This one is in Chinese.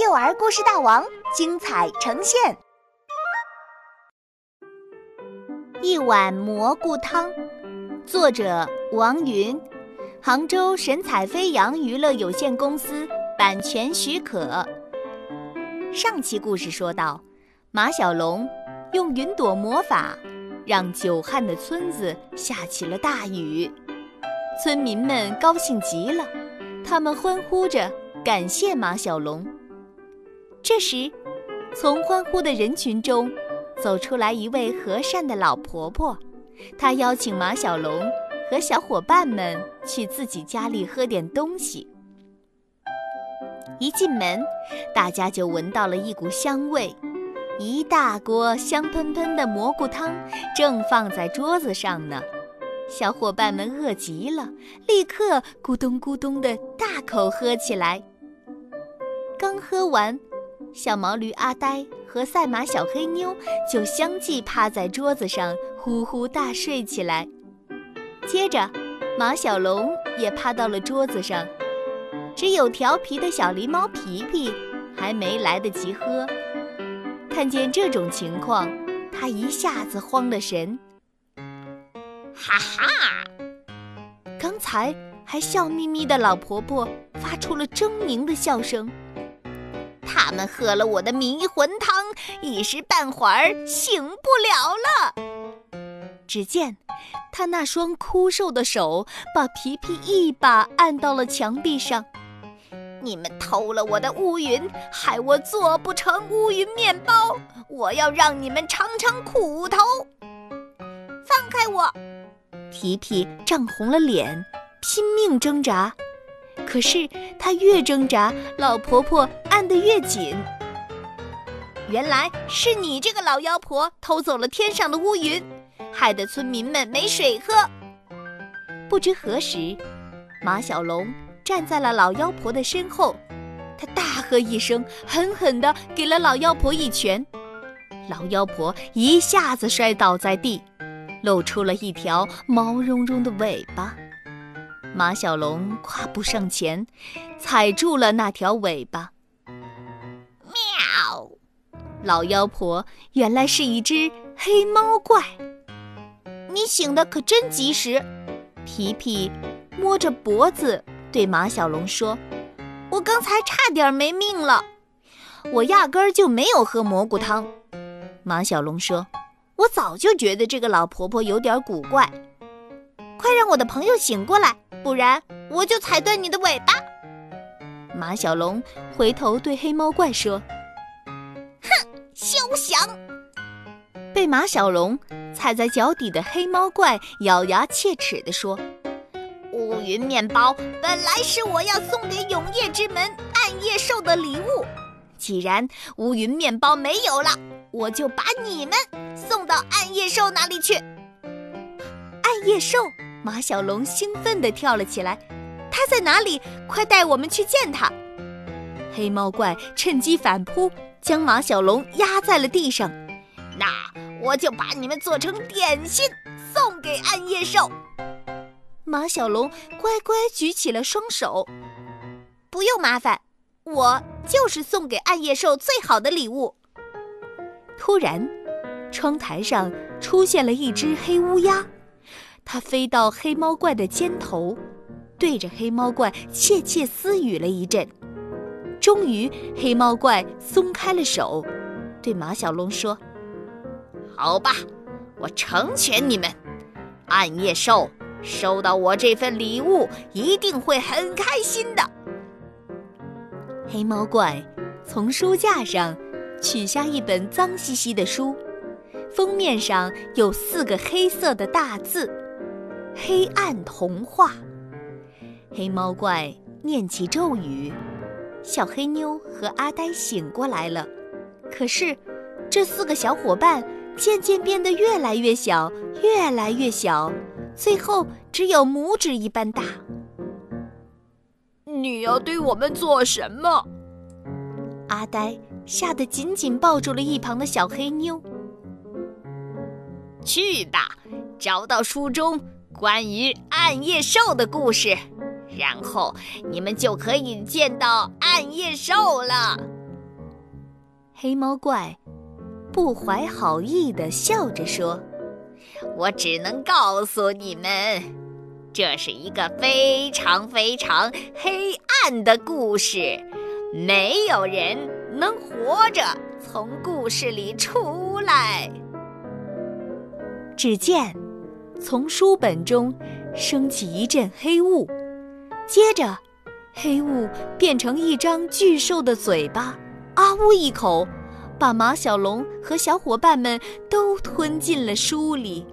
幼儿故事大王精彩呈现。一碗蘑菇汤，作者王云，杭州神采飞扬娱乐有限公司版权许可。上期故事说到，马小龙用云朵魔法，让久旱的村子下起了大雨，村民们高兴极了，他们欢呼着感谢马小龙。这时，从欢呼的人群中走出来一位和善的老婆婆，她邀请马小龙和小伙伴们去自己家里喝点东西。一进门，大家就闻到了一股香味，一大锅香喷喷的蘑菇汤正放在桌子上呢。小伙伴们饿极了，立刻咕咚咕咚的大口喝起来。刚喝完。小毛驴阿呆和赛马小黑妞就相继趴在桌子上呼呼大睡起来。接着，马小龙也趴到了桌子上，只有调皮的小狸猫皮皮还没来得及喝。看见这种情况，他一下子慌了神。哈哈！刚才还笑眯眯的老婆婆发出了狰狞的笑声。他们喝了我的迷魂汤，一时半会儿醒不了了。只见他那双枯瘦的手把皮皮一把按到了墙壁上。你们偷了我的乌云，害我做不成乌云面包。我要让你们尝尝苦头。放开我！皮皮涨红了脸，拼命挣扎。可是他越挣扎，老婆婆按得越紧。原来是你这个老妖婆偷走了天上的乌云，害得村民们没水喝。不知何时，马小龙站在了老妖婆的身后，他大喝一声，狠狠地给了老妖婆一拳。老妖婆一下子摔倒在地，露出了一条毛茸茸的尾巴。马小龙跨步上前，踩住了那条尾巴。老妖婆原来是一只黑猫怪。你醒的可真及时。皮皮摸着脖子对马小龙说：“我刚才差点没命了。我压根儿就没有喝蘑菇汤。”马小龙说：“我早就觉得这个老婆婆有点古怪。快让我的朋友醒过来！”不然我就踩断你的尾巴！马小龙回头对黑猫怪说：“被马小龙踩在脚底的黑猫怪咬牙切齿地说：“乌云面包本来是我要送给永夜之门暗夜兽的礼物，既然乌云面包没有了，我就把你们送到暗夜兽那里去。”暗夜兽。马小龙兴奋地跳了起来，他在哪里？快带我们去见他！黑猫怪趁机反扑，将马小龙压在了地上。那我就把你们做成点心送给暗夜兽。马小龙乖乖举起了双手，不用麻烦，我就是送给暗夜兽最好的礼物。突然，窗台上出现了一只黑乌鸦。它飞到黑猫怪的肩头，对着黑猫怪窃窃私语了一阵。终于，黑猫怪松开了手，对马小龙说：“好吧，我成全你们。暗夜兽收到我这份礼物，一定会很开心的。”黑猫怪从书架上取下一本脏兮兮的书，封面上有四个黑色的大字。黑暗童话，黑猫怪念起咒语，小黑妞和阿呆醒过来了。可是，这四个小伙伴渐渐变得越来越小，越来越小，最后只有拇指一般大。你要对我们做什么？阿呆吓得紧紧抱住了一旁的小黑妞。去吧，找到书中。关于暗夜兽的故事，然后你们就可以见到暗夜兽了。黑猫怪不怀好意地笑着说：“我只能告诉你们，这是一个非常非常黑暗的故事，没有人能活着从故事里出来。”只见从书本中升起一阵黑雾，接着黑雾变成一张巨兽的嘴巴。啊呜一口，把马小龙和小伙伴们都吞进了书里。